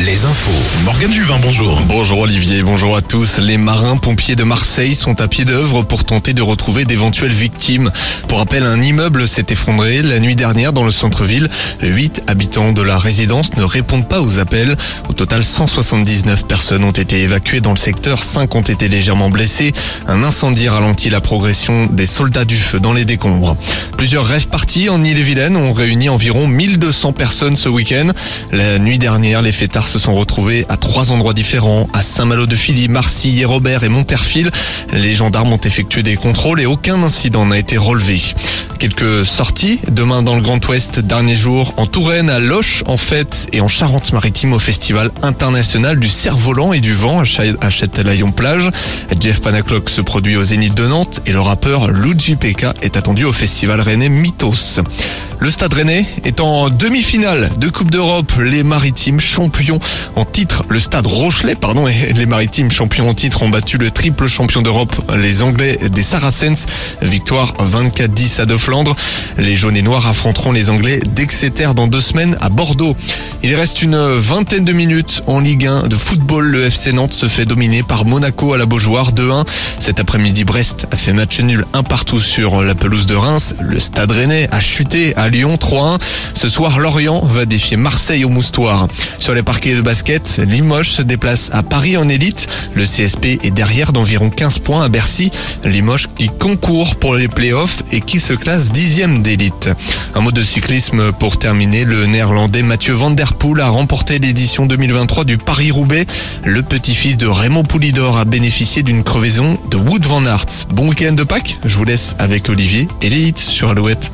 Les infos. Morgane Juvin, bonjour. Bonjour Olivier, bonjour à tous. Les marins-pompiers de Marseille sont à pied d'œuvre pour tenter de retrouver d'éventuelles victimes. Pour rappel, un immeuble s'est effondré la nuit dernière dans le centre-ville. Huit habitants de la résidence ne répondent pas aux appels. Au total, 179 personnes ont été évacuées dans le secteur, Cinq ont été légèrement blessés. Un incendie ralentit la progression des soldats du feu dans les décombres. Plusieurs rêves partis en Ille-et-Vilaine ont réuni environ 1200 personnes ce week-end. La nuit dernière, les fêtards se sont retrouvés à trois endroits différents, à Saint-Malo-de-Philly, Marcilly, Robert et Monterfil. Les gendarmes ont effectué des contrôles et aucun incident n'a été relevé. Quelques sorties demain dans le Grand Ouest, dernier jour en Touraine, à Loche en fête et en Charente-Maritime au Festival international du cerf-volant et du vent à Châtelaillon-Plage. Jeff Panaclock se produit au Zénith de Nantes et le rappeur Luigi Pekka est attendu au Festival Rennais Mythos. Le Stade Rennais est en demi-finale de Coupe d'Europe. Les Maritimes champions en titre, le Stade Rochelet, pardon, et les Maritimes champions en titre ont battu le triple champion d'Europe, les Anglais des Saracens. Victoire 24-10 à De Flandre. Les jaunes et noirs affronteront les Anglais d'Exeter dans deux semaines à Bordeaux. Il reste une vingtaine de minutes en Ligue 1 de football. Le FC Nantes se fait dominer par Monaco à la Beaujoire 2-1. Cet après-midi, Brest a fait match nul un partout sur la pelouse de Reims. Le Stade Rennais a chuté à Lyon 3-1. Ce soir, Lorient va défier Marseille au Moustoir. Sur les parquets de basket, Limoges se déplace à Paris en élite. Le CSP est derrière d'environ 15 points à Bercy. Limoges qui concourt pour les playoffs et qui se classe dixième d'élite. Un mot de cyclisme pour terminer. Le néerlandais Mathieu Van Der Poel a remporté l'édition 2023 du Paris-Roubaix. Le petit-fils de Raymond Poulidor a bénéficié d'une crevaison de Wood Van Aert. Bon week-end de Pâques. Je vous laisse avec Olivier et hits sur Alouette.